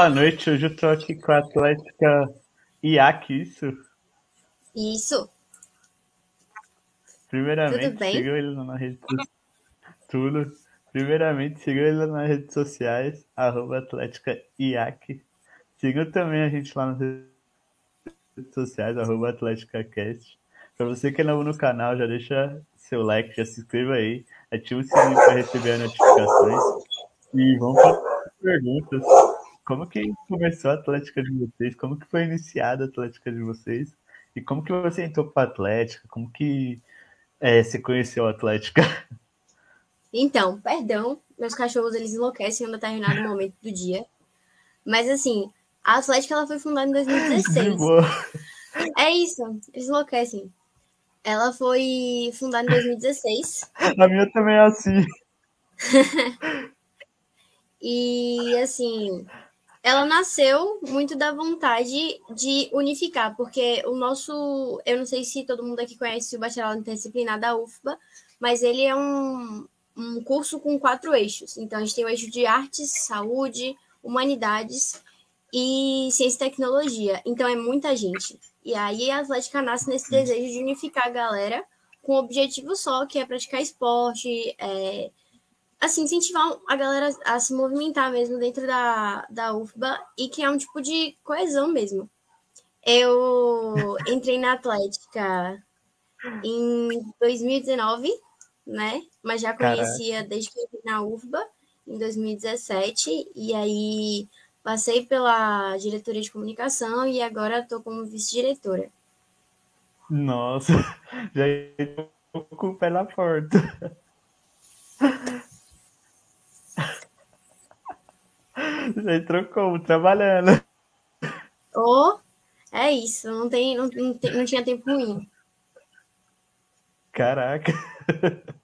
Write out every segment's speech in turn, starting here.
Boa noite, hoje eu tô aqui com a Atlética IAC, isso? Isso. Primeiramente, Tudo bem? sigam ele na rede tudo. Primeiramente, sigam ele nas redes sociais, arroba Atlética IAC. Sigam também a gente lá nas redes sociais, arroba AtléticaCast. Pra você que é novo no canal, já deixa seu like, já se inscreva aí, ativa o sininho para receber as notificações. E vamos para perguntas. Como que começou a Atlética de vocês? Como que foi iniciada a Atlética de vocês? E como que você entrou para a Atlética? Como que é, você conheceu a Atlética? Então, perdão, meus cachorros eles enlouquecem em um determinado momento do dia. Mas assim, a Atlética ela foi fundada em 2016. É isso, eles enlouquecem. Ela foi fundada em 2016. A minha também é assim. e assim, ela nasceu muito da vontade de unificar, porque o nosso, eu não sei se todo mundo aqui conhece o bacharelado interdisciplinar da UFBA, mas ele é um, um curso com quatro eixos. Então, a gente tem o eixo de artes, saúde, humanidades e ciência e tecnologia. Então, é muita gente. E aí, a Atlética nasce nesse desejo de unificar a galera com um objetivo só, que é praticar esporte, é, assim, incentivar a galera a se movimentar mesmo dentro da, da UFBA e criar um tipo de coesão mesmo. Eu entrei na Atlética em 2019 né? Mas já conhecia Caraca. desde que eu entrei na UFBA, em 2017, e aí passei pela diretoria de comunicação e agora estou como vice-diretora. Nossa, já estou com o pé na porta. Já entrou como? Trabalhando. Oh, é isso, não, tem, não, não, tem, não tinha tempo ruim. Caraca.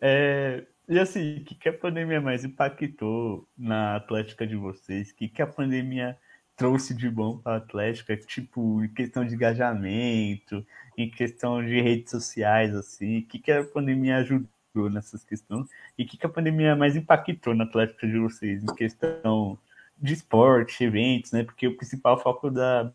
É, e assim, o que, que a pandemia mais impactou na Atlética de vocês? O que, que a pandemia trouxe de bom para a Atlética? Tipo, em questão de engajamento, em questão de redes sociais, assim, o que, que a pandemia ajudou nessas questões? E o que, que a pandemia mais impactou na Atlética de vocês? Em questão de esporte, eventos, né? Porque o principal foco da,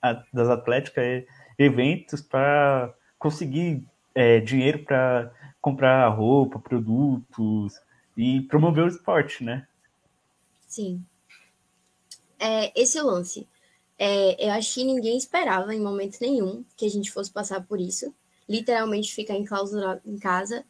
a, das Atléticas é eventos para conseguir é, dinheiro para comprar roupa, produtos e promover o esporte, né? Sim. É, esse lance. É, eu acho que ninguém esperava em momento nenhum que a gente fosse passar por isso. Literalmente ficar enclausurado em casa.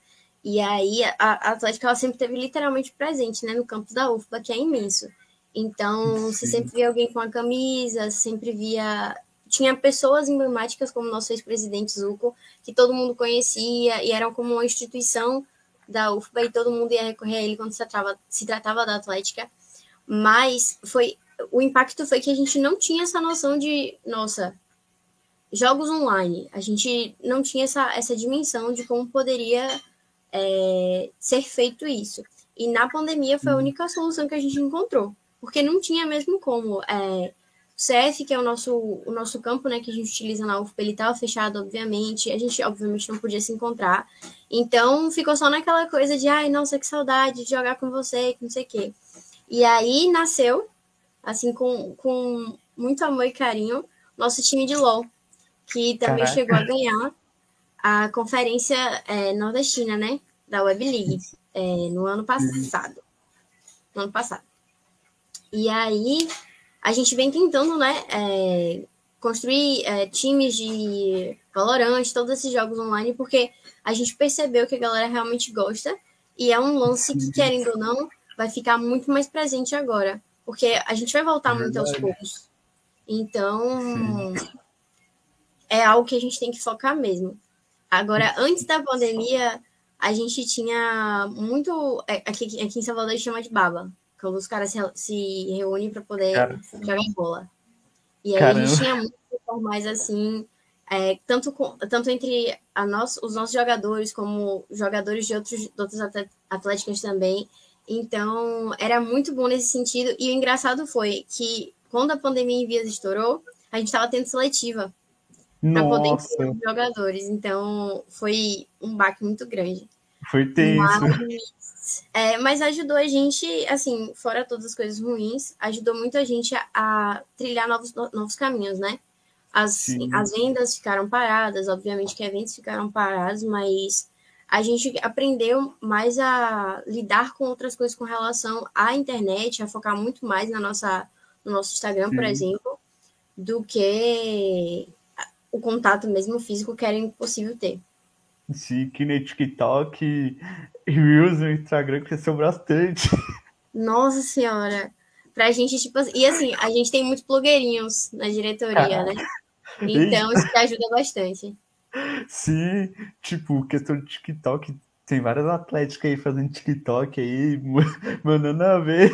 E aí a, a Atlética ela sempre teve literalmente presente, né, no campus da UFBA, que é imenso. Então, Sim. você sempre via alguém com a camisa, sempre via tinha pessoas emblemáticas como nosso ex-presidente Zuko, que todo mundo conhecia e eram como uma instituição da UFBA e todo mundo ia recorrer a ele quando se tratava, se tratava da Atlética. Mas foi o impacto foi que a gente não tinha essa noção de, nossa, jogos online. A gente não tinha essa, essa dimensão de como poderia é, ser feito isso. E na pandemia foi a uhum. única solução que a gente encontrou, porque não tinha mesmo como. É, CF, que é o nosso, o nosso campo, né, que a gente utiliza na UFP, ele estava fechado, obviamente. A gente, obviamente, não podia se encontrar. Então, ficou só naquela coisa de, ai, nossa, que saudade de jogar com você, que não sei o quê. E aí nasceu, assim, com, com muito amor e carinho, nosso time de LOL, que também Caraca. chegou a ganhar a conferência é, nordestina, né, da Web League, é, no ano passado. No ano passado. E aí, a gente vem tentando, né, é, construir é, times de Valorant, todos esses jogos online, porque a gente percebeu que a galera realmente gosta e é um lance que, querendo ou não, vai ficar muito mais presente agora, porque a gente vai voltar é muito aos poucos. Então, é algo que a gente tem que focar mesmo. Agora, antes da pandemia, a gente tinha muito. É, aqui, aqui em Salvador a gente chama de baba quando os caras se, se reúnem para poder Cara. jogar bola. E aí Caramba. a gente tinha muitos formais assim, é, tanto, com, tanto entre a nós, os nossos jogadores, como jogadores de outros, de outros atléticos também. Então, era muito bom nesse sentido. E o engraçado foi que, quando a pandemia em Vias estourou, a gente estava tendo seletiva para poder incluir os jogadores. Então, foi um baque muito grande. Foi tenso. Mas, é, mas ajudou a gente, assim, fora todas as coisas ruins, ajudou muito a gente a, a trilhar novos, novos caminhos, né? As, as vendas ficaram paradas, obviamente que eventos ficaram parados, mas a gente aprendeu mais a lidar com outras coisas com relação à internet, a focar muito mais na nossa, no nosso Instagram, Sim. por exemplo, do que o contato mesmo físico que era impossível ter. Sim, que no TikTok, Reels no Instagram cresceu bastante. Nossa senhora! Pra gente, tipo assim, e assim, a gente tem muitos blogueirinhos na diretoria, né? Então isso ajuda bastante. Sim, tipo, questão de TikTok, tem várias atléticas aí fazendo TikTok aí, mandando a ver.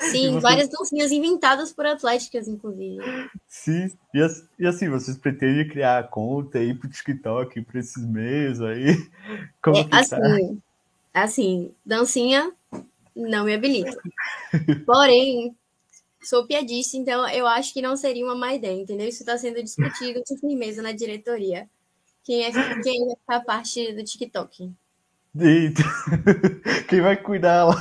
Sim, você... várias dancinhas inventadas por atléticas, inclusive. Sim, e, assim, vocês pretendem criar conta aí pro TikTok, pra esses meios aí? Como é, assim, tá? assim, dancinha não me habilita. Porém, sou piadista, então eu acho que não seria uma má ideia, entendeu? Isso está sendo discutido com firmeza na diretoria. Quem é quem vai ficar parte do TikTok? Eita. Quem vai cuidar lá?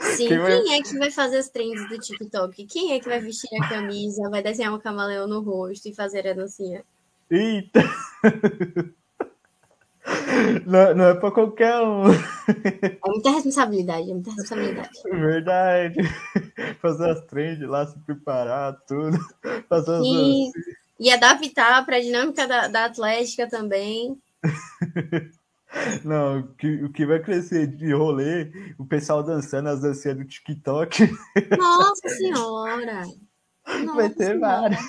Sim, quem, vai... quem, é que vai fazer as trends do TikTok? Quem é que vai vestir a camisa, vai desenhar um camaleão no rosto e fazer a dancinha? Eita! Não, não é pra qualquer um. É muita responsabilidade, é muita responsabilidade. Verdade. Fazer as trends lá, se preparar, tudo. Fazer as e, e adaptar para a dinâmica da, da Atlética também. Não, o que, o que vai crescer de rolê, o pessoal dançando as dancinhas do TikTok. Nossa senhora! Nossa vai ter várias.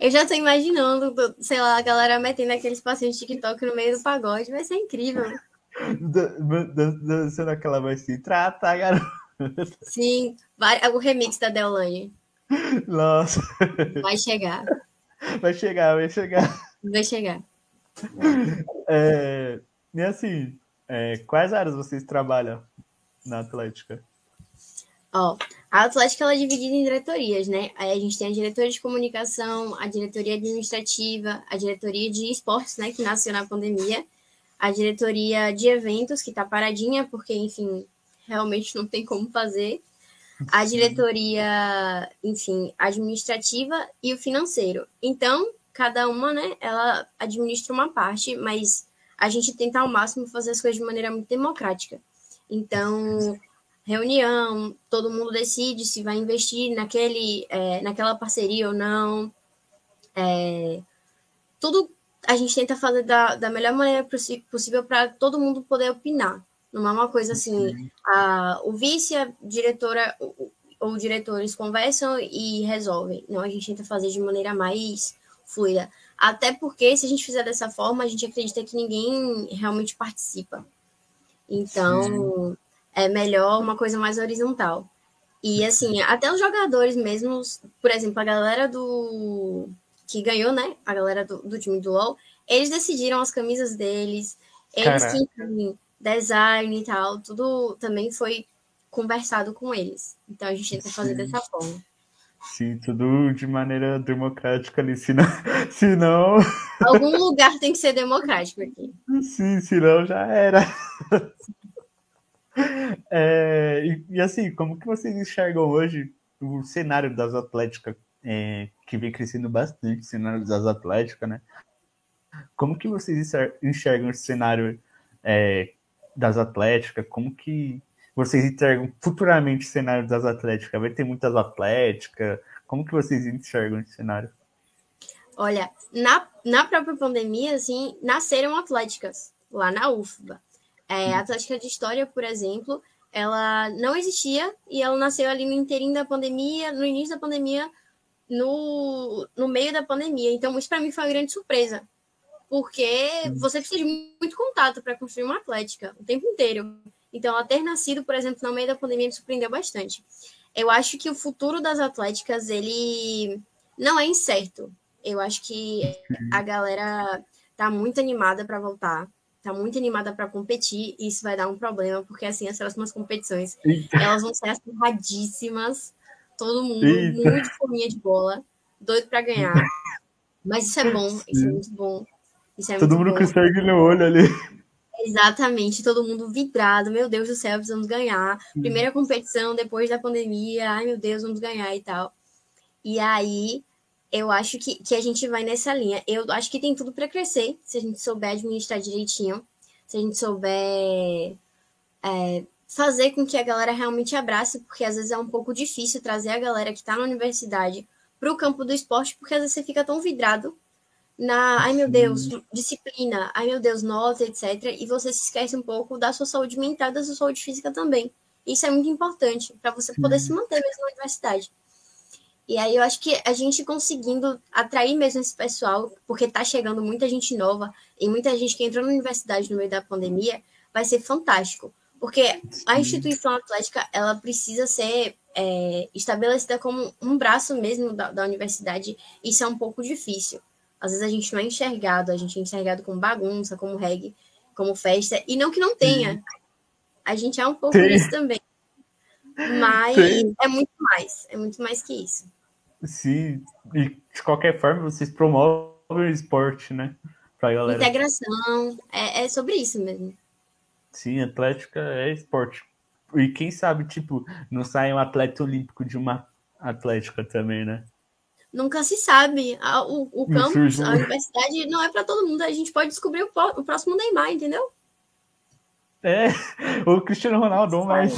Eu já tô imaginando, sei lá, a galera metendo aqueles passinhos de TikTok no meio do pagode. Vai ser incrível. Dançando aquela voz assim, trata, garoto. Sim, vai, o remix da Deolane. Nossa. Vai chegar. Vai chegar, vai chegar. Vai chegar. É, e assim, é, quais áreas vocês trabalham na Atlética? Ó, a Atlética ela é dividida em diretorias, né? Aí a gente tem a diretoria de comunicação, a diretoria administrativa, a diretoria de esportes, né, que nasceu na pandemia, a diretoria de eventos, que tá paradinha, porque, enfim, realmente não tem como fazer, a diretoria, enfim, administrativa e o financeiro. Então, cada uma, né, ela administra uma parte, mas a gente tenta ao máximo fazer as coisas de maneira muito democrática. Então, reunião, todo mundo decide se vai investir naquele, é, naquela parceria ou não. É, tudo a gente tenta fazer da, da melhor maneira possível para todo mundo poder opinar. Não é uma coisa assim, a, o vice, a diretora ou, ou diretores conversam e resolvem. Não, a gente tenta fazer de maneira mais fluida. Até porque, se a gente fizer dessa forma, a gente acredita que ninguém realmente participa. Então, Sim é melhor uma coisa mais horizontal. E assim, até os jogadores mesmos, por exemplo, a galera do. que ganhou, né? A galera do, do time do LOL, eles decidiram as camisas deles, eles tinham design e tal, tudo também foi conversado com eles. Então a gente tenta fazer Sim. dessa forma. Sim, tudo de maneira democrática ali, senão, senão... Algum lugar tem que ser democrático aqui. Sim, senão já era. É, e, e, assim, como que vocês enxergam hoje o cenário das Atléticas, é, que vem crescendo bastante, o cenário das Atléticas, né? Como que vocês enxergam esse cenário é, das Atléticas? Como que vocês enxergam futuramente o cenário das Atléticas? Vai ter muitas Atléticas? Como que vocês enxergam esse cenário? Olha, na, na própria pandemia, assim, nasceram atléticas lá na UFBA. É, a Atlética de História, por exemplo, ela não existia e ela nasceu ali no inteirinho da pandemia, no início da pandemia, no, no meio da pandemia. Então, isso para mim foi uma grande surpresa, porque você precisa de muito contato para construir uma Atlética o tempo inteiro. Então, ela ter nascido, por exemplo, no meio da pandemia me surpreendeu bastante. Eu acho que o futuro das Atléticas, ele não é incerto. Eu acho que a galera tá muito animada para voltar tá muito animada para competir e isso vai dar um problema, porque assim, as próximas competições, Eita. elas vão ser acirradíssimas, todo mundo Eita. muito fominha de bola, doido para ganhar. Mas isso é bom, isso é muito bom. Isso é todo mundo bom. consegue no olho ali. Exatamente, todo mundo vidrado, meu Deus do céu, precisamos ganhar. Primeira competição depois da pandemia, ai meu Deus, vamos ganhar e tal. E aí, eu acho que, que a gente vai nessa linha. Eu acho que tem tudo para crescer, se a gente souber administrar direitinho, se a gente souber é, fazer com que a galera realmente abrace, porque às vezes é um pouco difícil trazer a galera que está na universidade para o campo do esporte, porque às vezes você fica tão vidrado na, ai meu Deus, disciplina, ai meu Deus, nota, etc. E você se esquece um pouco da sua saúde mental e da sua saúde física também. Isso é muito importante para você poder se manter mesmo na universidade. E aí eu acho que a gente conseguindo atrair mesmo esse pessoal, porque tá chegando muita gente nova e muita gente que entrou na universidade no meio da pandemia, vai ser fantástico. Porque a instituição atlética, ela precisa ser é, estabelecida como um braço mesmo da, da universidade. Isso é um pouco difícil. Às vezes a gente não é enxergado, a gente é enxergado como bagunça, como reggae, como festa. E não que não tenha. A gente é um pouco Sim. isso também. Mas Sim. é muito mais. É muito mais que isso. Sim. E de qualquer forma, vocês promovem o esporte, né? Pra galera. Integração. É, é sobre isso mesmo. Sim, atlética é esporte. E quem sabe, tipo, não sai um atleta olímpico de uma atlética também, né? Nunca se sabe. O, o campus, a universidade não é para todo mundo. A gente pode descobrir o, o, próximo Neymar, entendeu? É, o Cristiano Ronaldo, mas.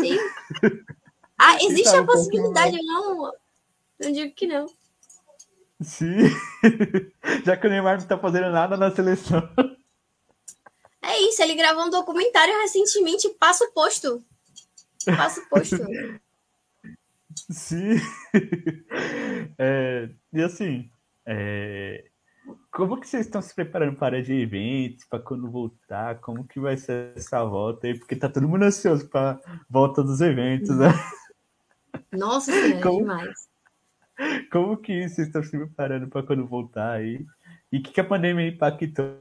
Sim. Ah, existe a possibilidade, eu não. Não digo que não. Sim. Já que o Neymar não tá fazendo nada na seleção. É isso, ele gravou um documentário recentemente, passo posto. Passo posto. Sim. É, e assim, é, como que vocês estão se preparando para de eventos, para quando voltar? Como que vai ser essa volta aí? Porque tá todo mundo ansioso para volta dos eventos, né? Nossa senhora, como, demais. Como que vocês estão se preparando para quando voltar aí? E o que, que a pandemia impactou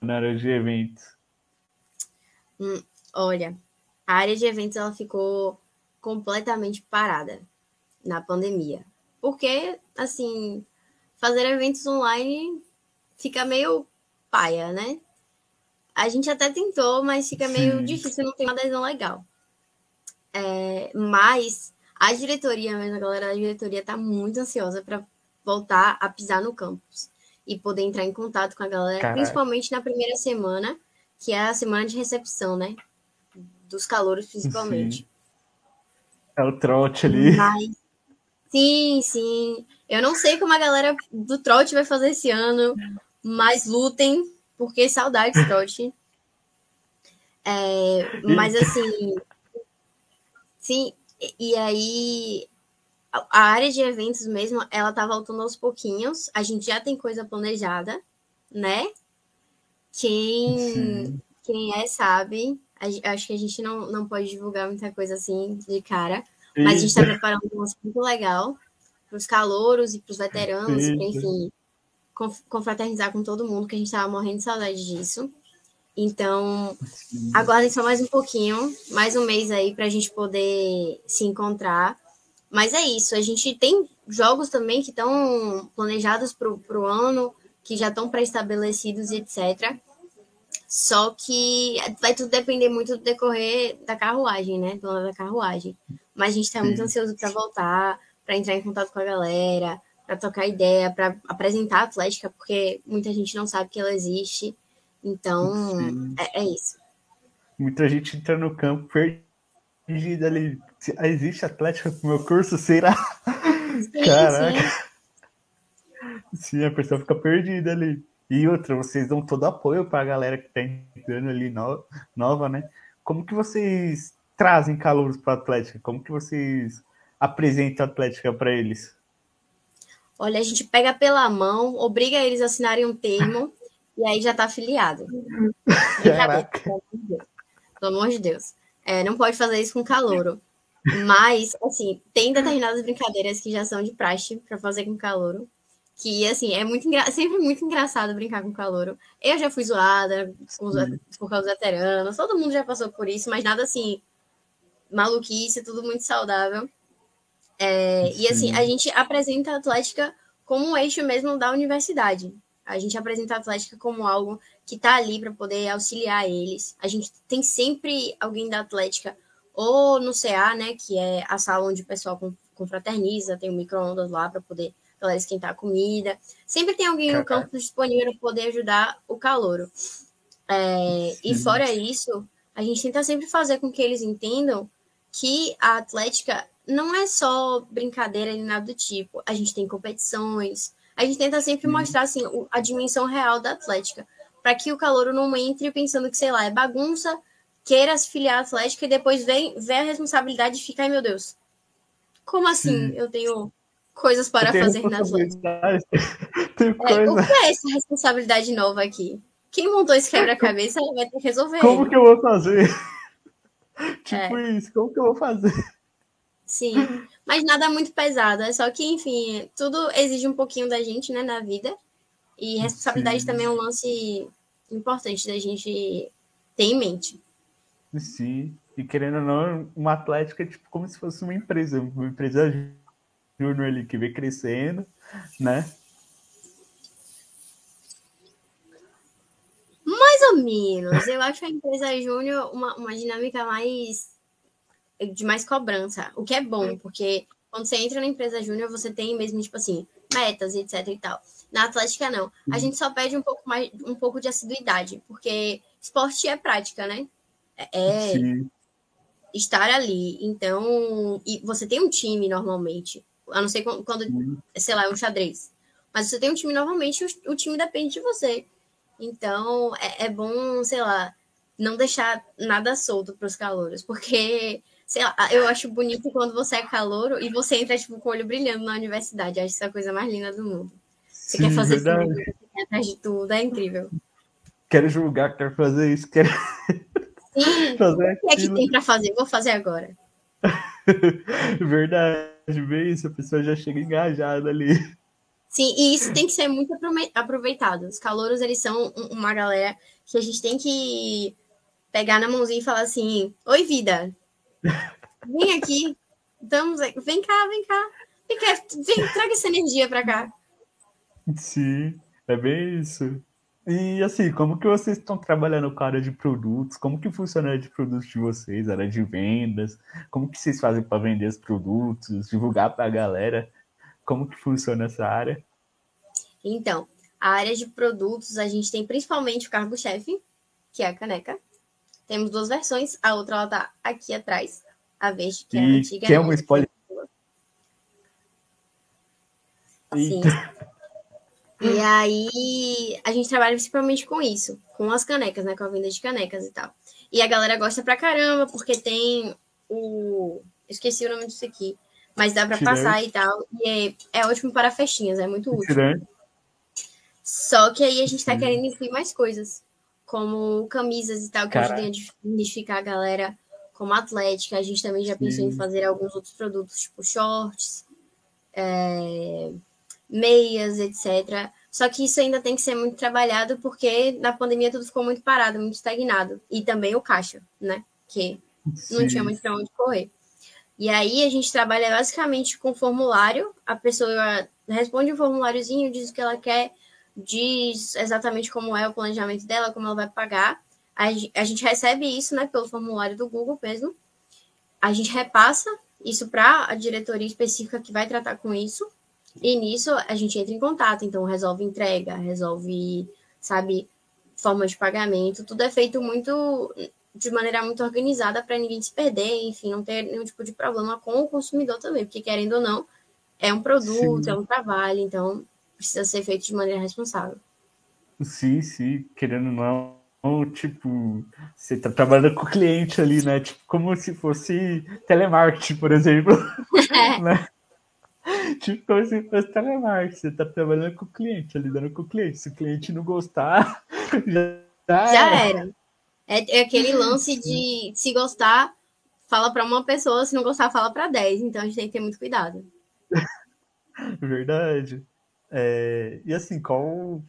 na área de eventos? Hum, olha, a área de eventos ela ficou completamente parada na pandemia. Porque, assim, fazer eventos online fica meio paia, né? A gente até tentou, mas fica meio Sim. difícil, não tem uma adesão legal. É, mas a diretoria, mesmo, a galera da diretoria tá muito ansiosa para voltar a pisar no campus e poder entrar em contato com a galera, Caraca. principalmente na primeira semana, que é a semana de recepção, né? Dos calouros, principalmente. Sim. É o trote ali. Mas... Sim, sim. Eu não sei como a galera do trote vai fazer esse ano, mas lutem, porque saudades, trote. É, mas assim, sim, e aí a área de eventos mesmo, ela tá voltando aos pouquinhos. A gente já tem coisa planejada, né? Quem, quem é sabe acho que a gente não, não pode divulgar muita coisa assim de cara, mas a gente está preparando um lance muito legal para os calouros e para os veteranos, para, enfim, confraternizar com todo mundo, que a gente estava morrendo de saudade disso. Então, aguardem só mais um pouquinho, mais um mês aí para a gente poder se encontrar. Mas é isso, a gente tem jogos também que estão planejados para o ano, que já estão pré-estabelecidos, etc. Só que vai tudo depender muito do decorrer da carruagem, né? Do lado da carruagem. Mas a gente está muito ansioso para voltar, para entrar em contato com a galera, para trocar ideia, para apresentar a Atlética, porque muita gente não sabe que ela existe. Então, é, é, isso. Muita gente entra no campo perdida ali. Existe Atlética no meu curso? Será? Sim, Caraca. Sim. sim, a pessoa fica perdida ali. E outra, vocês dão todo apoio para a galera que está entrando ali no, nova, né? Como que vocês trazem calouros para a Atlética? Como que vocês apresentam a Atlética para eles? Olha, a gente pega pela mão, obriga eles a assinarem um termo e aí já está afiliado. Pelo amor de Deus. É, não pode fazer isso com calouro. Mas, assim, tem determinadas brincadeiras que já são de praxe para fazer com calouro que assim, é muito engra... sempre muito engraçado brincar com calouro. Eu já fui zoada os... por causa dos veteranos, todo mundo já passou por isso, mas nada assim, maluquice, tudo muito saudável. É... e assim, a gente apresenta a Atlética como um eixo mesmo da universidade. A gente apresenta a Atlética como algo que está ali para poder auxiliar eles. A gente tem sempre alguém da Atlética, ou no CA, né, que é a sala onde o pessoal confraterniza, tem um micro-ondas lá para poder galera esquentar a comida. Sempre tem alguém no campo disponível para poder ajudar o calouro. É, e fora isso, a gente tenta sempre fazer com que eles entendam que a Atlética não é só brincadeira nem nada do tipo. A gente tem competições. A gente tenta sempre uhum. mostrar assim, a dimensão real da Atlética. Para que o calouro não entre pensando que, sei lá, é bagunça, queira se filiar à Atlética e depois vem, vem a responsabilidade de ficar, ai meu Deus, como assim Sim. eu tenho coisas para fazer na Atlética? é, coisa... O que é essa responsabilidade nova aqui? Quem montou esse quebra-cabeça vai ter que resolver. Como que eu vou fazer? tipo é. isso, como que eu vou fazer? Sim, mas nada muito pesado. É só que, enfim, tudo exige um pouquinho da gente, né, na vida. E responsabilidade Sim. também é um lance importante da gente ter em mente. Sim, e querendo ou não, uma atlética é tipo como se fosse uma empresa, uma empresa júnior ali que vem crescendo, né? Mais ou menos. Eu acho a empresa júnior uma, uma dinâmica mais de mais cobrança, o que é bom, porque quando você entra na empresa júnior, você tem mesmo, tipo assim, metas, etc e tal. Na Atlética, não. A gente só pede um pouco mais, um pouco de assiduidade, porque esporte é prática, né? É Sim. estar ali. Então, e você tem um time normalmente. A não ser quando, quando sei lá, é um xadrez. Mas você tem um time normalmente, o, o time depende de você. Então, é, é bom, sei lá, não deixar nada solto para os calouros, porque, sei lá, eu acho bonito quando você é calouro e você entra, tipo, com o olho brilhando na universidade. Eu acho isso a coisa mais linda do mundo. Você Sim, quer fazer verdade. tudo, você quer atrás de tudo, é incrível. Quero julgar, quero fazer isso, quero. Sim, fazer o que é que tem para fazer? Vou fazer agora. verdade, bem isso, a pessoa já chega engajada ali. Sim, e isso tem que ser muito aproveitado. Os calouros, eles são uma galera que a gente tem que pegar na mãozinha e falar assim: Oi, vida, vem aqui, vamos, vem cá, vem cá, vem cá, vem, traga essa energia pra cá. Sim, é bem isso. E assim, como que vocês estão trabalhando com a área de produtos? Como que funciona a área de produtos de vocês, a área de vendas? Como que vocês fazem para vender os produtos, divulgar para a galera? Como que funciona essa área? Então, a área de produtos, a gente tem principalmente o cargo-chefe, que é a caneca. Temos duas versões, a outra ela tá aqui atrás, a verde, que é a antiga. Que é uma spoiler. Sim. E aí, a gente trabalha principalmente com isso, com as canecas, né? Com a venda de canecas e tal. E a galera gosta pra caramba, porque tem o. Esqueci o nome disso aqui mas dá para passar e tal. E é, é ótimo para festinhas, é muito útil. Tirante. Só que aí a gente tá querendo incluir mais coisas, como camisas e tal, que Caraca. ajuda a identificar a galera como atlética. A gente também já pensou Sim. em fazer alguns outros produtos, tipo shorts, é, meias, etc. Só que isso ainda tem que ser muito trabalhado, porque na pandemia tudo ficou muito parado, muito estagnado. E também o caixa, né? Que Sim. não tinha muito para onde correr. E aí a gente trabalha basicamente com formulário. A pessoa responde um formuláriozinho, diz o que ela quer, diz exatamente como é o planejamento dela, como ela vai pagar. A gente recebe isso, né, pelo formulário do Google mesmo. A gente repassa isso para a diretoria específica que vai tratar com isso. E nisso a gente entra em contato, então resolve entrega, resolve, sabe, forma de pagamento. Tudo é feito muito de maneira muito organizada para ninguém se perder, enfim, não ter nenhum tipo de problema com o consumidor também, porque querendo ou não, é um produto, sim. é um trabalho, então precisa ser feito de maneira responsável. Sim, sim, querendo ou não, tipo, você tá trabalhando com o cliente ali, né? Tipo, como se fosse telemarketing, por exemplo. É. né? Tipo, como se fosse telemarketing, você tá trabalhando com o cliente, lidando com o cliente. Se o cliente não gostar, já, já era. era. É, é aquele lance de se gostar, fala para uma pessoa, se não gostar, fala para dez. Então a gente tem que ter muito cuidado. Verdade. É, e assim, qual,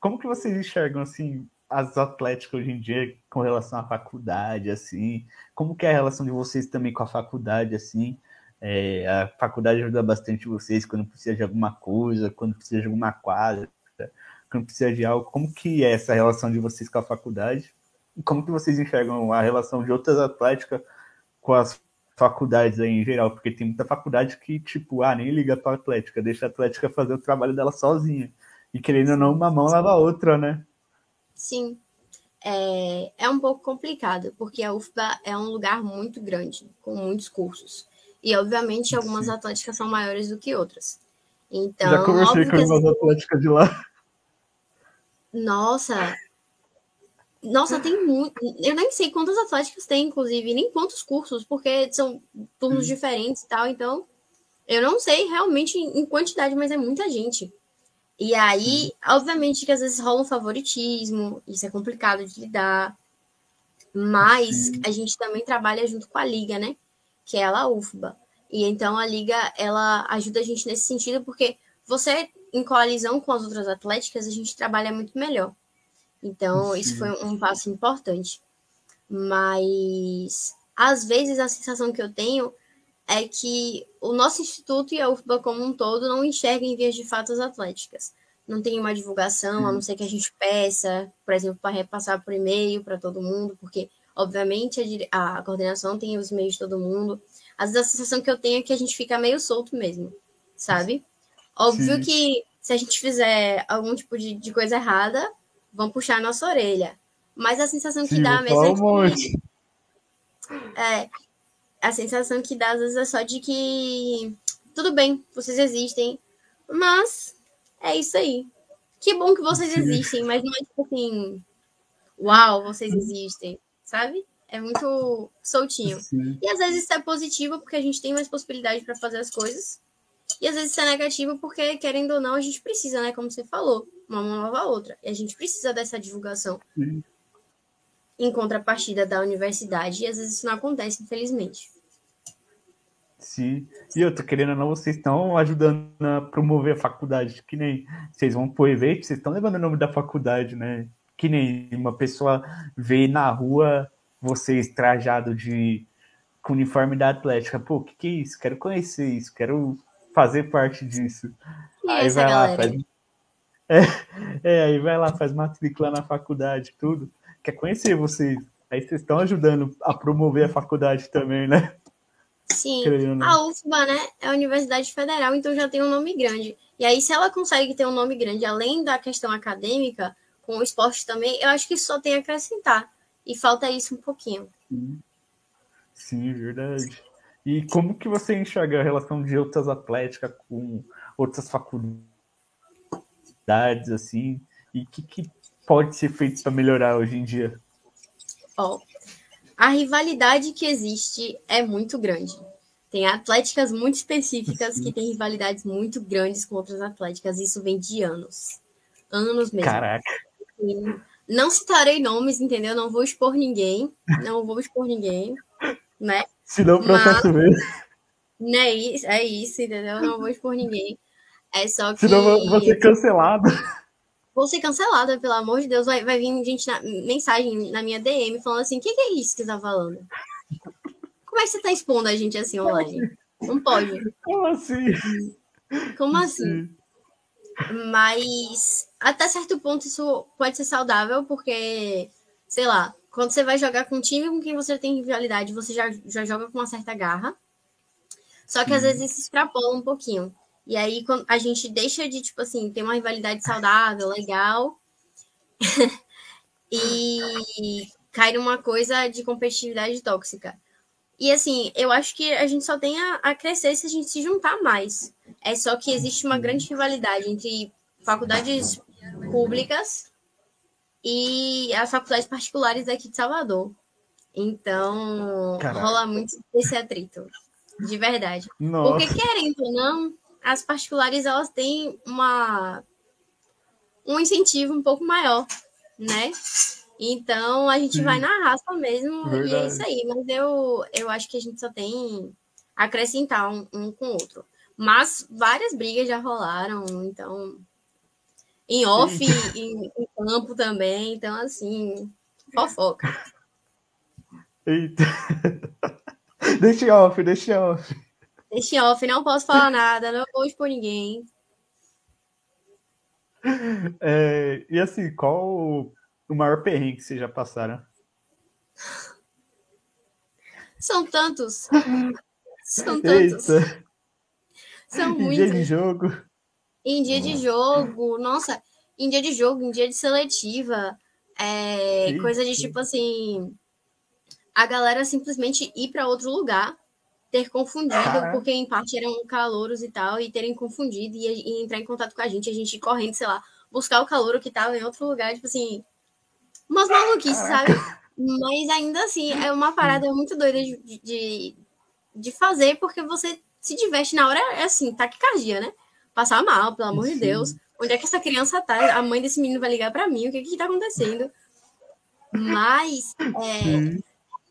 como que vocês enxergam assim as atléticas hoje em dia com relação à faculdade, assim? Como que é a relação de vocês também com a faculdade, assim? É, a faculdade ajuda bastante vocês quando precisa de alguma coisa, quando precisa de alguma quadra. quando precisa de algo. Como que é essa relação de vocês com a faculdade? E como que vocês enxergam a relação de outras atléticas com as faculdades aí em geral? Porque tem muita faculdade que, tipo, ah, nem liga para a atlética, deixa a atlética fazer o trabalho dela sozinha. E querendo ou não, uma mão lava a outra, né? Sim. É, é um pouco complicado, porque a UFBA é um lugar muito grande, com muitos cursos. E, obviamente, algumas Sim. atléticas são maiores do que outras. Então, Já conversei com algumas atléticas de lá. Nossa, nossa, tem muito. Eu nem sei quantas atléticas tem, inclusive, nem quantos cursos, porque são turnos hum. diferentes e tal. Então, eu não sei realmente em quantidade, mas é muita gente. E aí, hum. obviamente, que às vezes rola um favoritismo, isso é complicado de lidar. Mas Sim. a gente também trabalha junto com a Liga, né? Que é a UFBA. E então a Liga, ela ajuda a gente nesse sentido, porque você, em coalizão com as outras atléticas, a gente trabalha muito melhor. Então, Sim. isso foi um passo importante. Mas, às vezes, a sensação que eu tenho é que o nosso instituto e a UFBA como um todo não enxergam em vias de fato as atléticas. Não tem uma divulgação, a não ser que a gente peça, por exemplo, para repassar por e-mail para todo mundo, porque, obviamente, a, a, coordenação tem os e-mails de todo mundo. Às vezes, a sensação que eu tenho é que a gente fica meio solto mesmo, sabe? Óbvio Sim. que se a gente fizer algum tipo de, de coisa errada, vão puxar a nossa orelha. Mas a sensação que Sim, dá mesmo é que. É, a sensação que dá às vezes é só de que tudo bem, vocês existem, mas é isso aí. Que bom que vocês existem, mas não é tipo assim, uau, vocês existem, sabe? É muito soltinho. Sim. E às vezes isso é positivo porque a gente tem mais possibilidade para fazer as coisas. E às vezes isso é negativo porque, querendo ou não, a gente precisa, né? Como você falou, uma mão lava a outra. E a gente precisa dessa divulgação. Sim. Em contrapartida da universidade. E às vezes isso não acontece, infelizmente. Sim. E eu tô querendo ou não, vocês estão ajudando a promover a faculdade. Que nem vocês vão pro evento, vocês estão levando o nome da faculdade, né? Que nem uma pessoa vê na rua vocês trajado de com uniforme da Atlética. Pô, o que, que é isso? Quero conhecer isso, quero fazer parte disso. E aí vai galera? lá, faz. É, é, aí vai lá, faz matrícula na faculdade, tudo. Quer conhecer vocês. Aí vocês estão ajudando a promover a faculdade também, né? Sim. A UFBA, né, é a Universidade Federal, então já tem um nome grande. E aí, se ela consegue ter um nome grande, além da questão acadêmica, com o esporte também, eu acho que só tem a acrescentar. E falta isso um pouquinho. Sim, Sim verdade. E como que você enxerga a relação de outras atléticas com outras faculdades, assim? E o que, que pode ser feito para melhorar hoje em dia? Ó, a rivalidade que existe é muito grande. Tem atléticas muito específicas Sim. que têm rivalidades muito grandes com outras atléticas. Isso vem de anos. Anos mesmo. Caraca. Não citarei nomes, entendeu? Não vou expor ninguém. Não vou expor ninguém, né? Se não, processo mesmo. Não é isso, é isso, entendeu? Não vou expor ninguém. É só que. Senão vou ser cancelado. Vou ser cancelada, pelo amor de Deus. Vai, vai vir gente na mensagem na minha DM falando assim: o que, que, é isso que você tá falando? Como é que você tá expondo a gente assim online? Não pode. Como assim? Como assim? Mas até certo ponto isso pode ser saudável, porque, sei lá, quando você vai jogar com um time com quem você tem rivalidade, você já, já joga com uma certa garra. Só que às vezes isso extrapola um pouquinho. E aí quando a gente deixa de, tipo assim, ter uma rivalidade saudável, legal, e cai numa coisa de competitividade tóxica. E assim, eu acho que a gente só tem a, a, crescer se a gente se juntar mais. É só que existe uma grande rivalidade entre faculdades públicas e as faculdades particulares daqui de Salvador. Então, Caraca. rola muito esse atrito. De verdade. Nossa. Porque, querendo ou não, as particulares elas têm uma um incentivo um pouco maior, né? Então a gente Sim. vai na raça mesmo verdade. e é isso aí. Mas eu, eu acho que a gente só tem acrescentar um, um com o outro. Mas várias brigas já rolaram, então em off e em, em, campo também. Então, assim, fofoca. Eita. Deixa em off, deixa em off. Deixa em off, não posso falar nada, não vou expor ninguém. É, e assim, qual o, maior perrengue que vocês já passaram? São tantos. São tantos. Eita, São em dia de muitos. jogo. Em dia de jogo, nossa, em dia de jogo, em dia de seletiva, é, Eita. coisa de tipo assim, a galera simplesmente ir para outro lugar, ter confundido, Caraca. porque em parte eram calouros e tal, e terem confundido e, e entrar em contato com a gente, a gente ir correndo, sei lá, buscar o calouro que tava em outro lugar, tipo assim, umas maluquices, sabe? Mas ainda assim, é uma parada muito doida de, de, de fazer, porque você se diverte na hora, é assim, taquicardia, né? Passar mal, pelo amor de Sim. Deus. Onde é que essa criança tá? A mãe desse menino vai ligar pra mim, o que que tá acontecendo? Mas, é,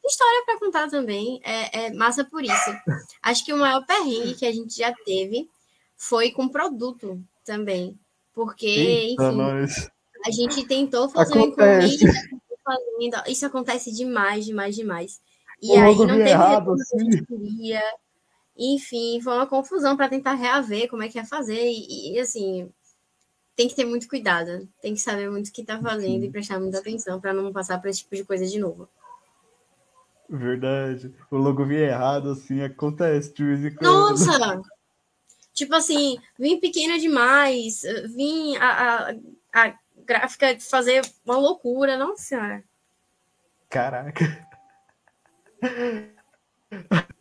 história pra contar também, é, é massa por isso. Acho que o maior perrengue que a gente já teve foi com produto também. Porque, Eita, enfim, nós. a gente tentou fazer uma Acontece. encomenda, acabou fazendo. Isso acontece demais, demais, demais. E O aí não teve errado, retorno que a assim. gente queria. Enfim, foi uma confusão para tentar reaver como é que ia fazer. E, e, assim, tem que ter muito cuidado. Tem que saber muito o que tá fazendo e prestar muita atenção para não passar por esse tipo de coisa de novo. Verdade. O logo vinha errado, assim, acontece. Nossa! tipo assim, vim pequena demais, vim a, a, a gráfica fazer uma loucura. Nossa senhora. Caraca.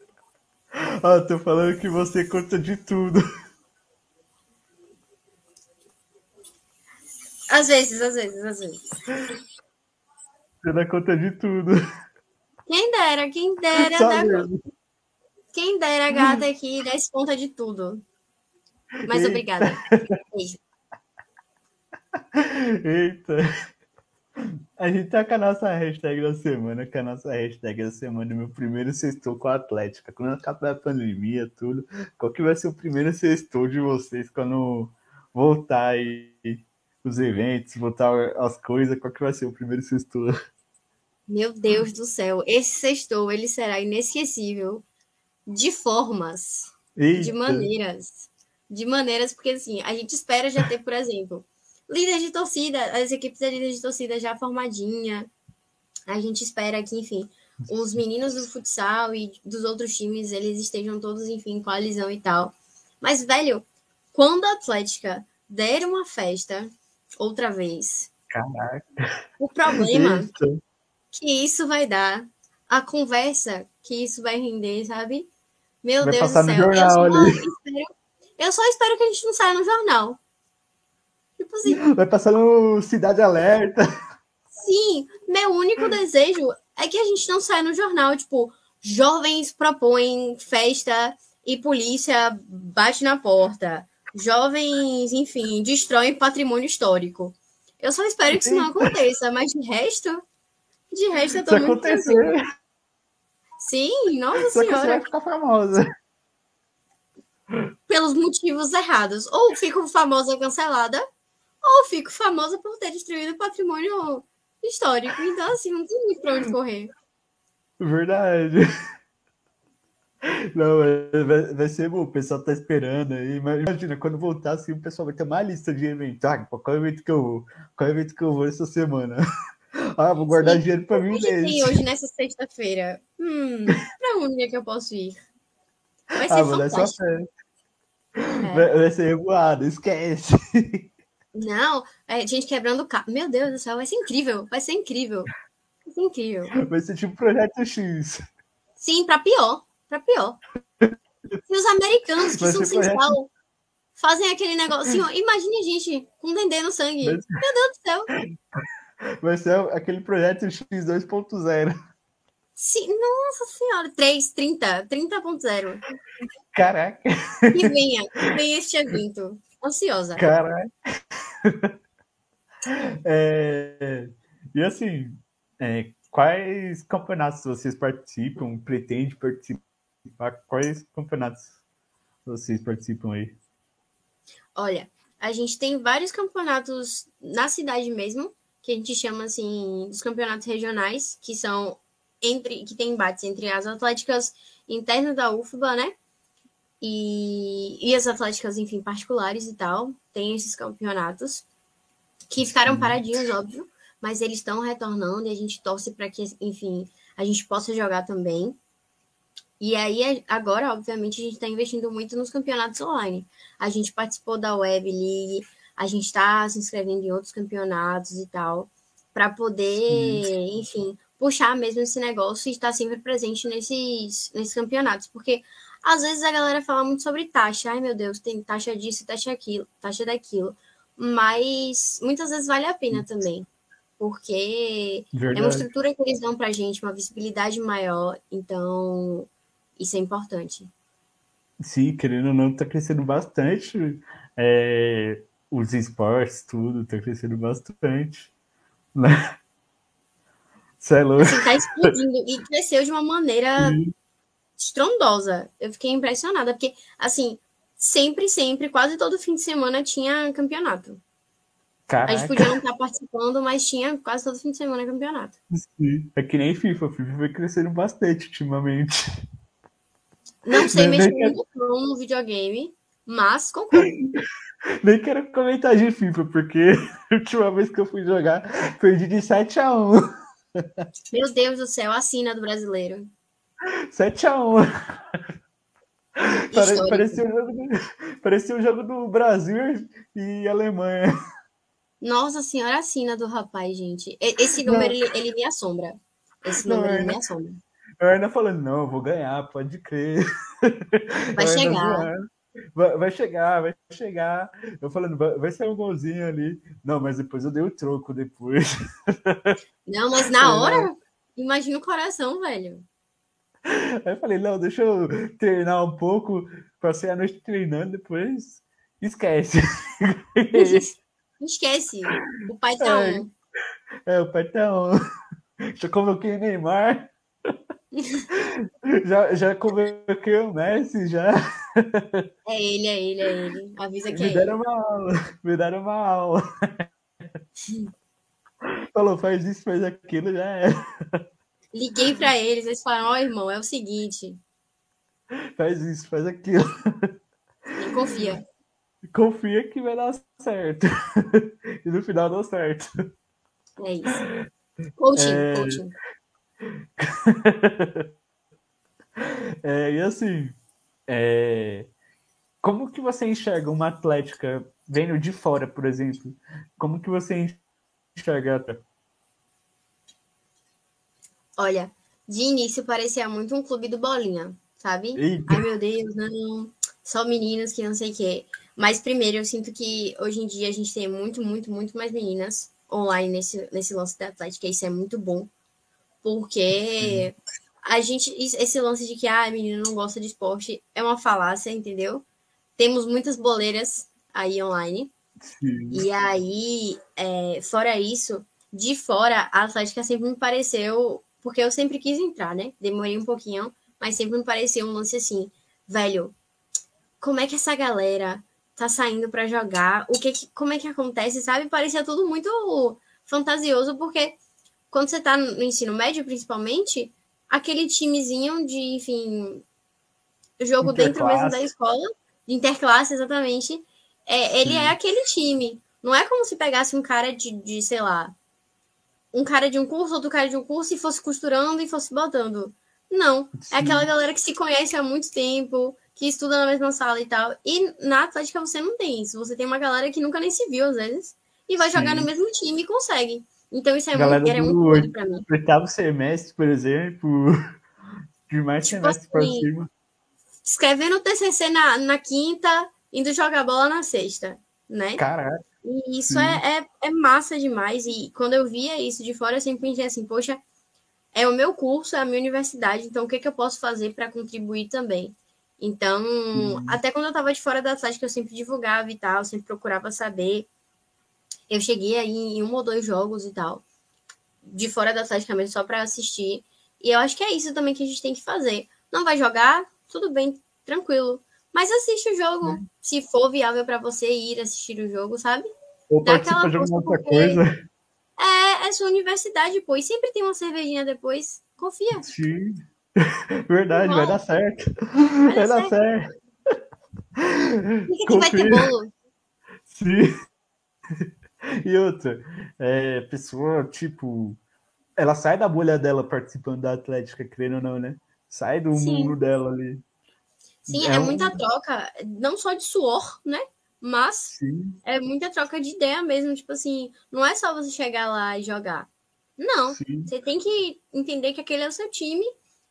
Ah, tô falando que você conta de tudo. Às vezes, às vezes, às vezes. Você dá conta de tudo. Quem dera, quem dera, Só dar- mesmo. quem dera, gata, aqui desse conta de tudo. Mas Eita. obrigada. Beijo. Eita. A gente tá com a nossa hashtag da semana, que a nossa hashtag da semana meu primeiro sextou com a Atlética. Quando acabar a pandemia, tudo, qual que vai ser o primeiro sextou de vocês quando voltar aí os eventos, voltar as coisas, qual que vai ser o primeiro sextou? Meu Deus do céu, esse sextou, ele será inesquecível de formas, de Eita. maneiras, de maneiras, porque assim, a gente espera já ter, por exemplo, líder de torcida, as equipes de líder de torcida já formadinha. A gente espera que, enfim, os meninos do futsal e dos outros times, eles estejam todos, enfim, com a lisão e tal. Mas, velho, quando a Atlética der uma festa outra vez, Caraca. o problema Eita. que isso vai dar, a conversa que isso vai render, sabe? Meu Vai Deus do céu. jornal eu, só espero, eu só espero que a gente não saia no jornal. Tipo assim, Vai passar no Cidade Alerta. sim, meu único desejo é que a gente não saia no jornal, tipo, jovens propõem festa e polícia bate na porta. Jovens, enfim, destroem patrimônio histórico. Eu só espero que isso não aconteça, mas de resto, de resto eu tô Se muito acontecer, Sim, nossa só que você senhora. vai ficar famosa. pelos motivos errados. Ou fico famosa cancelada, ou fico famosa por ter destruído o patrimônio histórico. Então, assim, não tem muito pra onde correr. Verdade. Não, vai, vai ser bom, o pessoal tá esperando aí. Imagina, quando voltar, assim, o pessoal vai ter uma lista de eventos. Ah, qual evento que eu vou? Qual evento que eu vou essa semana? Ah, vou guardar Sim. dinheiro pra mim O que tem mesmo. hoje nessa sexta-feira? Hum, pra onde é que eu posso ir? Vai ser Ah, dar só fantástico. fé. É. Vai, vai ser revoado, esquece. Não, é gente quebrando o carro. Meu Deus do céu, vai ser incrível. Vai ser incrível. Vai ser incrível. Vai ser tipo Projeto X. Sim, pra pior. Pra pior. E os americanos, que são sem sal, fazem aquele negocinho. Imagine a gente com dendê no sangue. Meu Deus do céu. Vai ser aquele Projeto X 2.0. Sim, nossa senhora. 3, 30, 30.0. Caraca, Que venha, que venha este evento. Ansiosa. caraca. É, e assim, é, quais campeonatos vocês participam, pretende participar? Quais campeonatos vocês participam aí? Olha, a gente tem vários campeonatos na cidade mesmo, que a gente chama assim dos campeonatos regionais, que são entre que tem embates entre as atléticas internas da UFBA, né? E, e as atléticas, enfim, particulares e tal. Tem esses campeonatos. que ficaram paradinhos, óbvio, mas eles estão retornando e a gente torce para que, enfim, a gente possa jogar também. E aí, agora, obviamente, a gente está investindo muito nos campeonatos online. A gente participou da Web League, a gente está se inscrevendo em outros campeonatos e tal, para poder, Sim. enfim, puxar mesmo esse negócio e estar sempre presente nesses, nesses campeonatos. Porque às vezes a galera fala muito sobre taxa. Ai, meu Deus, tem taxa disso, taxa aquilo, taxa daquilo. Mas muitas vezes vale a pena também porque Verdade. é uma estrutura que eles dão para a gente, uma visibilidade maior, então isso é importante. Sim, querendo ou não, está crescendo bastante. É, os esportes, tudo, está crescendo bastante. Né? Você é louco. Assim, tá explodindo e cresceu de uma maneira Sim. Estrondosa. Eu fiquei impressionada, porque, assim, sempre, sempre, quase todo fim de semana tinha campeonato. Caraca. A gente podia não estar participando, mas tinha quase todo fim de semana campeonato. Sim. É que nem FIFA. FIFA vai crescendo bastante ultimamente. Não sei mexer muito no videogame, mas concordo. Nem quero comentar de FIFA, porque a última vez que eu fui jogar, perdi de 7 a 1 Meu Deus do céu, assina do brasileiro. 7 a 1 parecia, um jogo do, parecia um jogo do Brasil e Alemanha. Nossa senhora, assina do rapaz, gente. Esse número, ele, ele, me assombra. Esse número, não, ele me assombra. Eu ainda falando, não, eu vou ganhar, pode crer. Vai chegar. Vai, vai, chegar, vai chegar. Eu falando, vai, vai ser um golzinho ali. Não, mas depois eu dei o troco depois. Não, mas na hora, imagina o coração, velho. Aí eu falei, não, deixa eu treinar um pouco, passei a noite treinando, depois esquece. Esquece. O pai tá é, on. É, o pai tá on. Já coloquei Neymar. já, já coloquei o Messi, já. É ele, é ele, é ele. Avisa que me é deram ele. Uma aula, me deram uma aula. Falou, faz isso, faz aquilo, já é. Liguei pra eles, eles falaram, ó, oh, irmão, é o seguinte. Faz isso, faz aquilo. E confia confia que vai dar certo. e no final deu certo. É isso. Coaching, é... coaching. é, e assim, é... como que você enxerga uma atlética vendo de fora, por exemplo? Como que você enxerga? Olha, de início parecia muito um clube do bolinha, sabe? Eita. Ai meu Deus, não, só meninas que não sei o quê. Mas primeiro, eu sinto que hoje em dia a gente tem muito, muito, muito mais meninas online nesse, nesse lance da Atlética. Isso é muito bom. Porque a gente. Esse lance de que ah, a menina não gosta de esporte é uma falácia, entendeu? Temos muitas boleiras aí online. Sim. E aí, é, fora isso, de fora, a Atlética sempre me pareceu. Porque eu sempre quis entrar, né? Demorei um pouquinho, mas sempre me pareceu um lance assim, velho. Como é que essa galera tá saindo para jogar, o que, como é que acontece, sabe? Parecia tudo muito fantasioso, porque quando você tá no ensino médio, principalmente, aquele timezinho de, enfim, jogo dentro mesmo da escola, de interclasse, exatamente, é, ele é aquele time. Não é como se pegasse um cara de, de, sei lá, um cara de um curso, outro cara de um curso e fosse costurando e fosse botando. Não. Sim. É aquela galera que se conhece há muito tempo, que estuda na mesma sala e tal. E na Atlética você não tem isso. Você tem uma galera que nunca nem se viu, às vezes, e vai Sim. jogar no mesmo time e consegue. Então isso é muito, era muito pra mim. Oitavo semestre, por exemplo, de mais tipo semestre assim, pra cima. Escrevendo o TCC na, na quinta, indo jogar bola na sexta, né? Caraca. E isso é, é, é, massa demais. E quando eu via isso de fora, eu sempre pensei assim, poxa, é o meu curso, é a minha universidade, então o que, que eu posso fazer para contribuir também? Então, uhum. até quando eu estava de fora da Atlética, eu sempre divulgava e tal, sempre procurava saber. Eu cheguei aí em um ou dois jogos e tal, de fora da Atlética mesmo, só para assistir. E eu acho que é isso também que a gente tem que fazer. Não vai jogar? Tudo bem, tranquilo. Mas assiste o jogo, uhum. se for viável para você ir assistir o jogo, sabe? Ou participa de alguma outra coisa. É, é sua universidade, pô. E sempre tem uma cervejinha depois. Confia. Sim. Verdade, vai dar certo. Vai, vai dar certo. certo. que vai ter bolo. Sim. E outra, é, pessoa, tipo, ela sai da bolha dela participando da Atlética, querendo ou não, né? Sai do Sim. mundo dela ali. Sim, é, é muita um... troca, não só de suor, né? Mas Sim. é muita troca de ideia mesmo. Tipo assim, não é só você chegar lá e jogar. Não. Sim. Você tem que entender que aquele é o seu time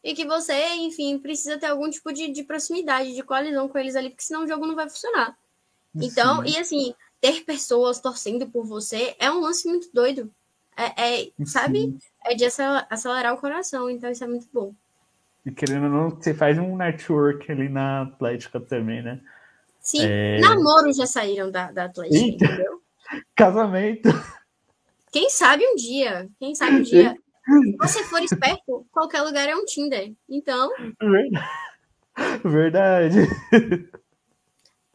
e que você, enfim, precisa ter algum tipo de, de proximidade, de coalizão com eles ali, porque senão o jogo não vai funcionar. Então, Sim. e assim, ter pessoas torcendo por você é um lance muito doido. É, é sabe? É de acelerar o coração, então isso é muito bom. E querendo ou não, você faz um network ali na Atlética também, né? Sim, é... namoros já saíram da, da Atlética, Eita. entendeu? Casamento. Quem sabe um dia, quem sabe um dia. Se você for esperto, qualquer lugar é um Tinder. Então. Verdade.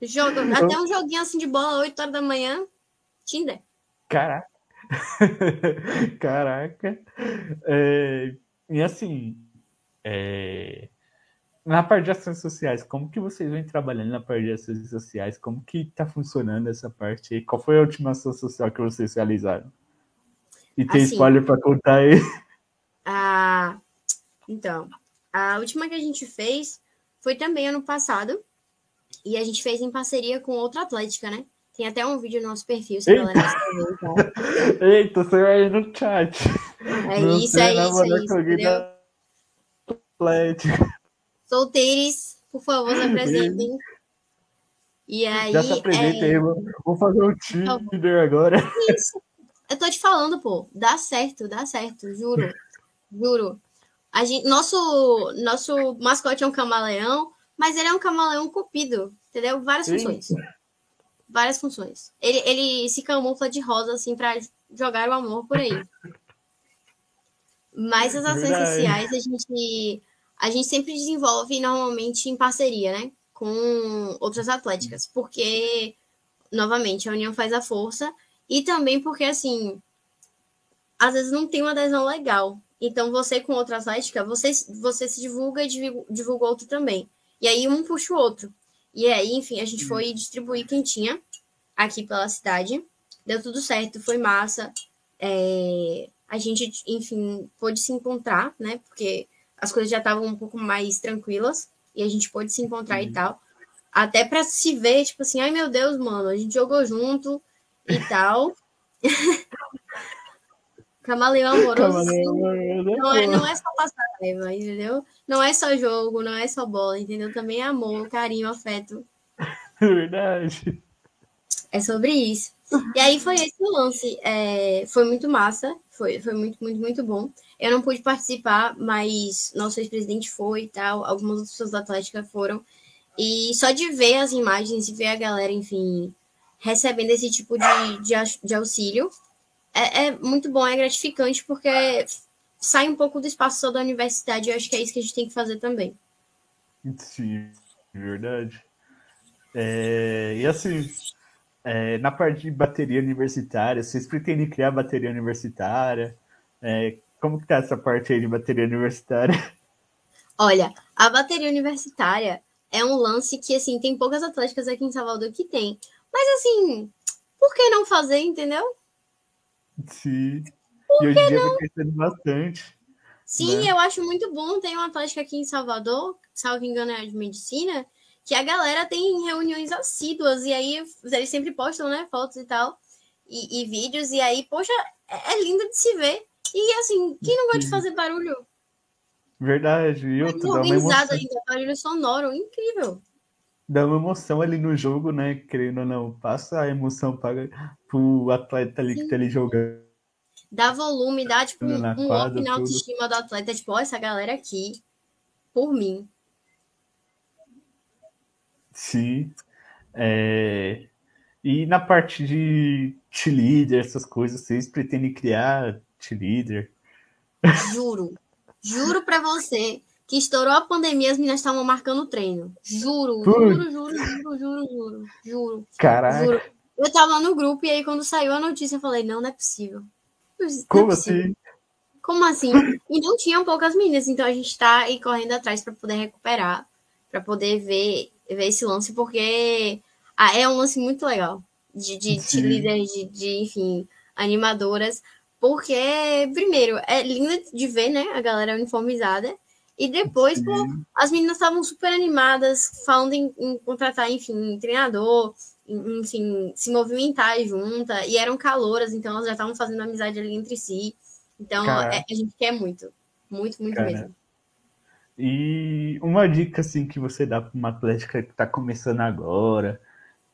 Jogo, até um joguinho assim de bola, 8 horas da manhã, Tinder. Caraca. Caraca. É, e assim, é, na parte de ações sociais, como que vocês vêm trabalhando na parte de ações sociais? Como que está funcionando essa parte aí? Qual foi a última ação social que vocês realizaram? E tem assim, spoiler para contar aí? Ah, então, a última que a gente fez foi também ano passado. E a gente fez em parceria com outra Atlética, né? Tem até um vídeo no nosso perfil, se a galera ver, tá? Eita, você vai aí no chat. É isso, é isso, é isso, entendeu? Atlética. Solteiros, por favor, se apresentem. E aí. Já se apresentem, é... Vou fazer o Tinder agora. Isso. Eu tô te falando, pô. Dá certo, dá certo, juro. Juro. A gente, nosso, nosso mascote é um camaleão, mas ele é um camaleão cupido, entendeu? Várias Sim. funções. Várias funções. Ele, ele se camufla de rosa, assim, pra jogar o amor por aí. Mas as ações Verdade. sociais a gente a gente sempre desenvolve normalmente em parceria, né? Com outras atléticas, porque, novamente, a união faz a força e também porque, assim, às vezes não tem uma adesão legal. Então, você com outra atlética, você, você se divulga e divulga outro também. E aí, um puxa o outro. E aí, enfim, a gente foi distribuir quem tinha aqui pela cidade. Deu tudo certo, foi massa. É, a gente, enfim, pôde se encontrar, né? Porque as coisas já estavam um pouco mais tranquilas e a gente pôde se encontrar uhum. e tal. Até para se ver, tipo assim, ai meu Deus, mano, a gente jogou junto e tal. Camaleão amoroso. Camaleão, não, é, não é só passar raiva, entendeu? Não é só jogo, não é só bola, entendeu? Também é amor, carinho, afeto. Verdade. É sobre isso. E aí foi esse o lance. É, foi muito massa, foi, foi muito, muito, muito bom. Eu não pude participar, mas nosso ex-presidente foi e tal, algumas outras pessoas da Atlética foram. E só de ver as imagens e ver a galera, enfim, recebendo esse tipo de, de, de auxílio, é, é, muito bom, é gratificante, porque sai um pouco do espaço só da universidade. Eu acho que é isso que a gente tem que fazer também. Sim, verdade. É, e assim, é, na parte de bateria universitária, vocês pretendem criar bateria universitária? É, como que tá essa parte aí de bateria universitária? Olha, a bateria universitária é um lance que, assim, tem poucas atléticas aqui em Salvador que tem. Mas, assim, por que não fazer, entendeu? Sim. Por e hoje em dia não? crescendo bastante. Sim, né? eu acho muito bom. Tem uma atlética aqui em Salvador, salvo engano é de medicina, que a galera tem reuniões assíduas, e aí eles sempre postam, né, fotos e tal, e, e vídeos, e aí, poxa, é, é lindo de se ver. E assim, quem não gosta de fazer barulho? Verdade. E dá uma emoção. ainda, barulho sonoro, incrível. Dá uma emoção ali no jogo, né? Querendo ou não, passa a emoção para o atleta ali Sim. que tá ali jogando. Dá volume, dá tipo um, um up na autoestima do atleta, tipo, ó, essa galera aqui, por mim. Sim. É... E na parte de cheerleader, essas coisas, vocês pretendem criar cheerleader. Juro. Juro pra você que estourou a pandemia, as meninas estavam marcando treino. Juro, juro, juro, juro, juro, juro, juro. Caraca. Juro. Eu tava no grupo e aí quando saiu a notícia eu falei, não, não é possível. Não Como é possível. assim? Como assim? E não tinham poucas meninas, então a gente tá aí correndo atrás para poder recuperar, para poder ver, ver esse lance, porque ah, é um lance muito legal. de, de, de líderes, de, de, enfim, animadoras, porque, primeiro, é lindo de ver, né, a galera uniformizada, e depois, pô, as meninas estavam super animadas, falando em, em contratar, enfim, treinador, enfim, se movimentar junta, e eram caloras, então elas já estavam fazendo amizade ali entre si. Então, é, a gente quer muito, muito, muito Cara. mesmo. E uma dica, assim, que você dá para uma atlética que está começando agora,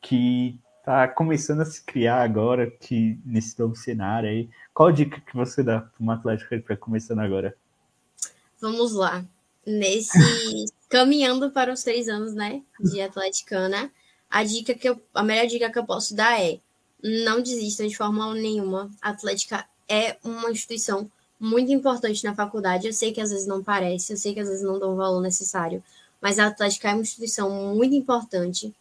que está começando a se criar agora, que nesse novo cenário aí, qual dica que você dá para uma atlética que está começando agora? Vamos lá nesse caminhando para os três anos, né, de atleticana, a dica que eu, a melhor dica que eu posso dar é não desista de forma nenhuma. A Atlética é uma instituição muito importante na faculdade. Eu sei que às vezes não parece, eu sei que às vezes não dão o valor necessário, mas a Atlética é uma instituição muito importante.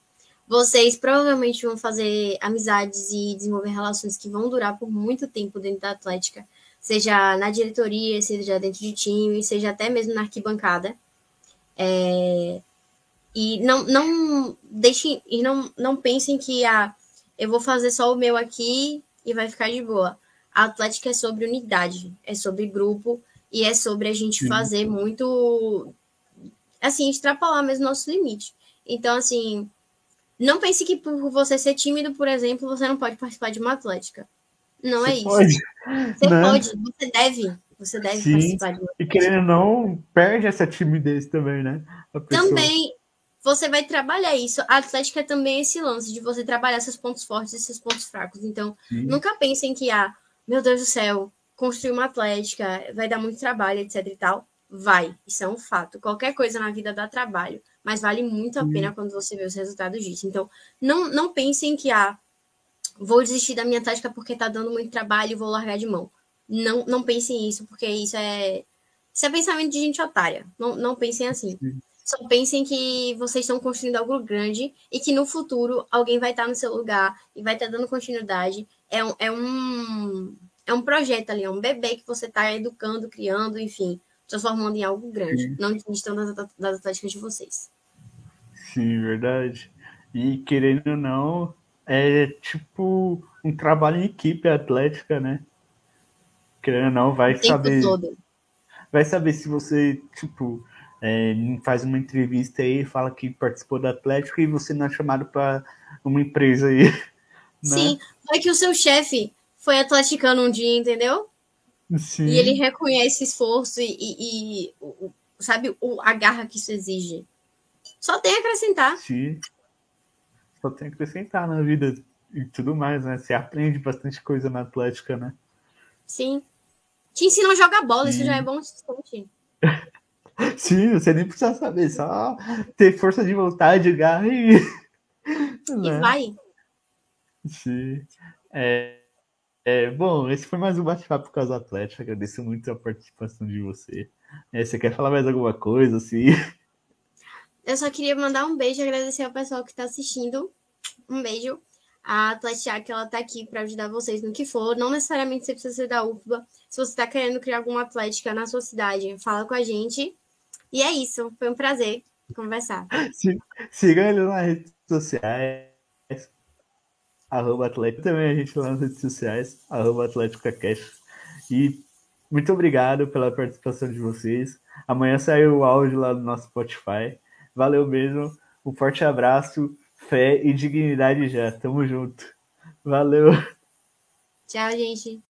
Vocês provavelmente vão fazer amizades e desenvolver relações que vão durar por muito tempo dentro da Atlética seja na diretoria, seja dentro de time, seja até mesmo na arquibancada. É, e não, não deixem, e não, não pensem que ah, eu vou fazer só o meu aqui e vai ficar de boa. A Atlética é sobre unidade, é sobre grupo e é sobre a gente Sim. fazer muito assim, extrapolar mesmo nosso limite. Então, assim, não pense que por você ser tímido, por exemplo, você não pode participar de uma Atlética. Não você é isso. Pode, você né? pode, você deve. Você deve Sim, participar de uma E querendo não, perde essa timidez também, né? Também. Você vai trabalhar isso. A Atlética é também esse lance de você trabalhar seus pontos fortes e seus pontos fracos. Então, Sim. nunca pensem que, ah, meu Deus do céu, construir uma Atlética vai dar muito trabalho, etc e tal. Vai, isso é um fato. Qualquer coisa na vida dá trabalho, mas vale muito a Sim. pena quando você vê os resultados disso. Então, não, não pensem que, ah, vou desistir da minha tática porque tá dando muito trabalho e vou largar de mão. Não, não pensem nisso, porque isso é. Isso é pensamento de gente otária. Não, não pensem assim. Só pensem que vocês estão construindo algo grande e que no futuro alguém vai estar no seu lugar e vai estar dando continuidade. É um, é um, é um projeto ali, é um bebê que você está educando, criando, enfim, transformando em algo grande. Sim. Não desistam das, das táticas de vocês. Sim, verdade. E querendo ou não, é tipo um trabalho em equipe atlética, né? Querendo ou não, vai saber. Todo. Vai saber se você, tipo, é, faz uma entrevista aí, fala que participou da Atlético e você não é chamado para uma empresa aí. Né? Sim, vai que o seu chefe foi atleticano um dia, entendeu? Sim. E ele reconhece esforço e, e, e sabe, o, a garra que isso exige. Só tem a acrescentar. Sim só tem a acrescentar na vida e tudo mais, né? Você aprende bastante coisa na Atlética, né? Sim. Te ensinam a jogar bola, Sim. isso já é bom suficiente. Sim, você nem precisa saber, só ter força de vontade, garra e. Né? E vai. Sim. É, é, bom, esse foi mais um bate-papo com as Atléticas. Agradeço muito a participação de você. É, você quer falar mais alguma coisa? Assim? Eu só queria mandar um beijo e agradecer ao pessoal que está assistindo. Um beijo. A Atlética, que ela tá aqui para ajudar vocês no que for. Não necessariamente você precisa ser da UFBA. Se você está querendo criar alguma Atlética na sua cidade, fala com a gente. E é isso. Foi um prazer conversar. Siga ele nas redes sociais. Arroba Atlético. Também a gente lá nas redes sociais. Arroba Atlético. E muito obrigado pela participação de vocês. Amanhã saiu o áudio lá no nosso Spotify. Valeu mesmo. Um forte abraço, fé e dignidade já. Tamo junto. Valeu. Tchau, gente.